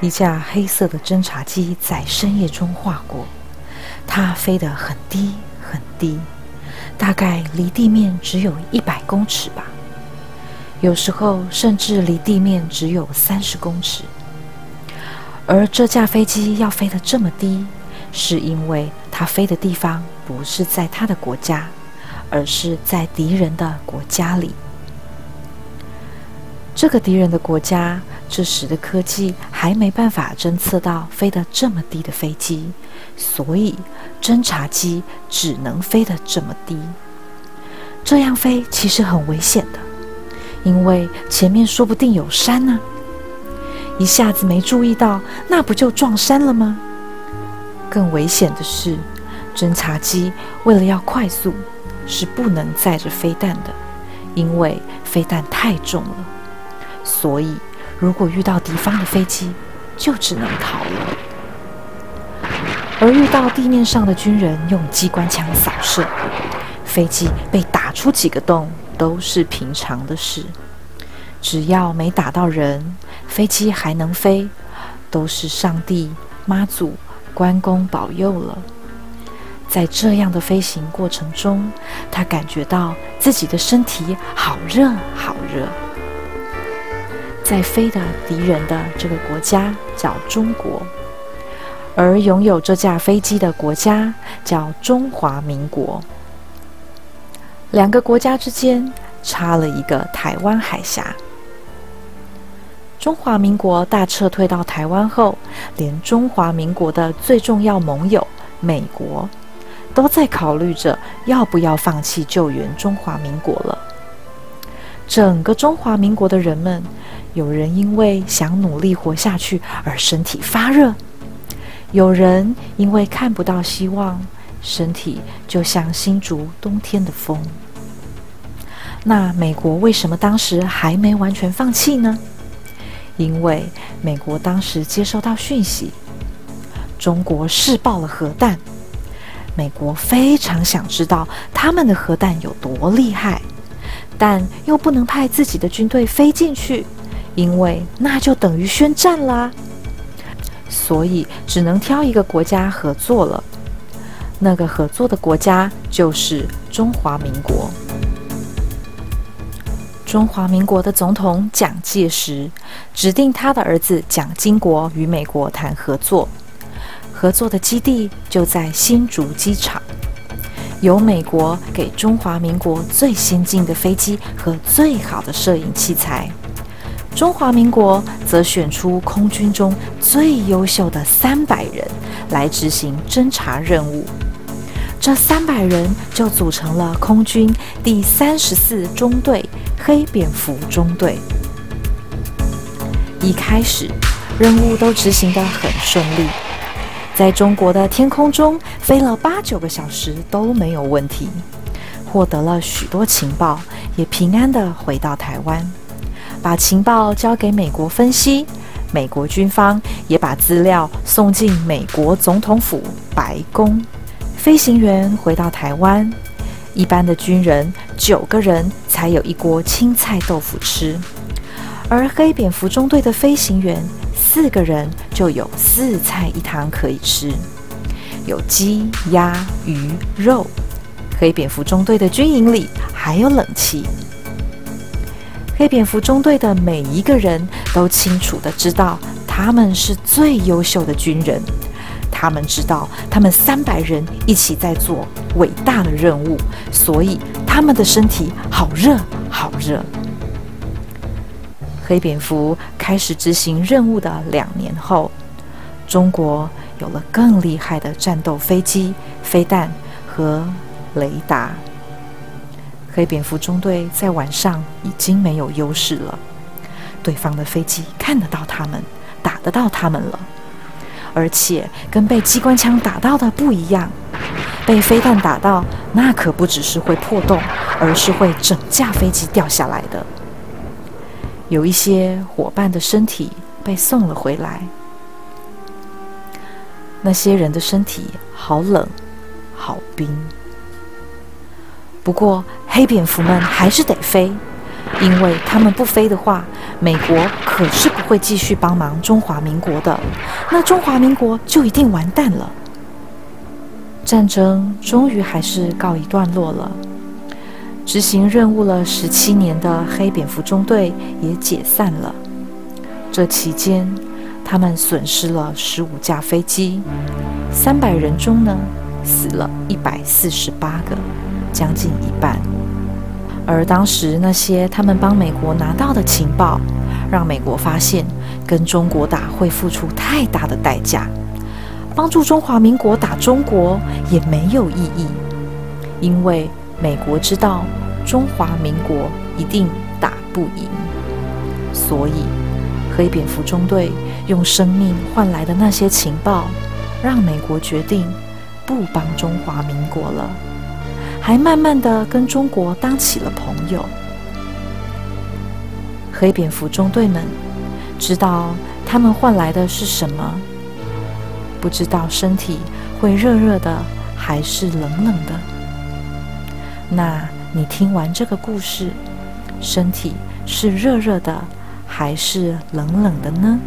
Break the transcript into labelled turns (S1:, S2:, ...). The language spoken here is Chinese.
S1: 一架黑色的侦察机在深夜中划过，它飞得很低很低，大概离地面只有一百公尺吧，有时候甚至离地面只有三十公尺。而这架飞机要飞得这么低，是因为它飞的地方不是在它的国家，而是在敌人的国家里。这个敌人的国家，这时的科技还没办法侦测到飞得这么低的飞机，所以侦察机只能飞得这么低。这样飞其实很危险的，因为前面说不定有山呢。一下子没注意到，那不就撞山了吗？更危险的是，侦察机为了要快速，是不能载着飞弹的，因为飞弹太重了。所以，如果遇到敌方的飞机，就只能逃了。而遇到地面上的军人用机关枪扫射，飞机被打出几个洞都是平常的事。只要没打到人，飞机还能飞，都是上帝、妈祖、关公保佑了。在这样的飞行过程中，他感觉到自己的身体好热，好热。在飞的敌人的这个国家叫中国，而拥有这架飞机的国家叫中华民国。两个国家之间差了一个台湾海峡。中华民国大撤退到台湾后，连中华民国的最重要盟友美国，都在考虑着要不要放弃救援中华民国了。整个中华民国的人们。有人因为想努力活下去而身体发热，有人因为看不到希望，身体就像新竹冬天的风。那美国为什么当时还没完全放弃呢？因为美国当时接收到讯息，中国试爆了核弹，美国非常想知道他们的核弹有多厉害，但又不能派自己的军队飞进去。因为那就等于宣战啦，所以只能挑一个国家合作了。那个合作的国家就是中华民国。中华民国的总统蒋介石指定他的儿子蒋经国与美国谈合作，合作的基地就在新竹机场，由美国给中华民国最先进的飞机和最好的摄影器材。中华民国则选出空军中最优秀的三百人来执行侦察任务，这三百人就组成了空军第三十四中队黑蝙蝠中队。一开始，任务都执行得很顺利，在中国的天空中飞了八九个小时都没有问题，获得了许多情报，也平安地回到台湾。把情报交给美国分析，美国军方也把资料送进美国总统府白宫。飞行员回到台湾，一般的军人九个人才有一锅青菜豆腐吃，而黑蝙蝠中队的飞行员四个人就有四菜一汤可以吃，有鸡、鸭、鱼、肉。黑蝙蝠中队的军营里还有冷气。黑蝙蝠中队的每一个人都清楚的知道，他们是最优秀的军人。他们知道，他们三百人一起在做伟大的任务，所以他们的身体好热，好热。黑蝙蝠开始执行任务的两年后，中国有了更厉害的战斗飞机、飞弹和雷达。黑蝙蝠中队在晚上已经没有优势了，对方的飞机看得到他们，打得到他们了，而且跟被机关枪打到的不一样，被飞弹打到，那可不只是会破洞，而是会整架飞机掉下来的。有一些伙伴的身体被送了回来，那些人的身体好冷，好冰。不过，黑蝙蝠们还是得飞，因为他们不飞的话，美国可是不会继续帮忙中华民国的，那中华民国就一定完蛋了。战争终于还是告一段落了，执行任务了十七年的黑蝙蝠中队也解散了。这期间，他们损失了十五架飞机，三百人中呢，死了一百四十八个，将近一半。而当时那些他们帮美国拿到的情报，让美国发现跟中国打会付出太大的代价，帮助中华民国打中国也没有意义，因为美国知道中华民国一定打不赢，所以黑蝙蝠中队用生命换来的那些情报，让美国决定不帮中华民国了。还慢慢的跟中国当起了朋友。黑蝙蝠中队们知道他们换来的是什么，不知道身体会热热的还是冷冷的。那你听完这个故事，身体是热热的还是冷冷的呢？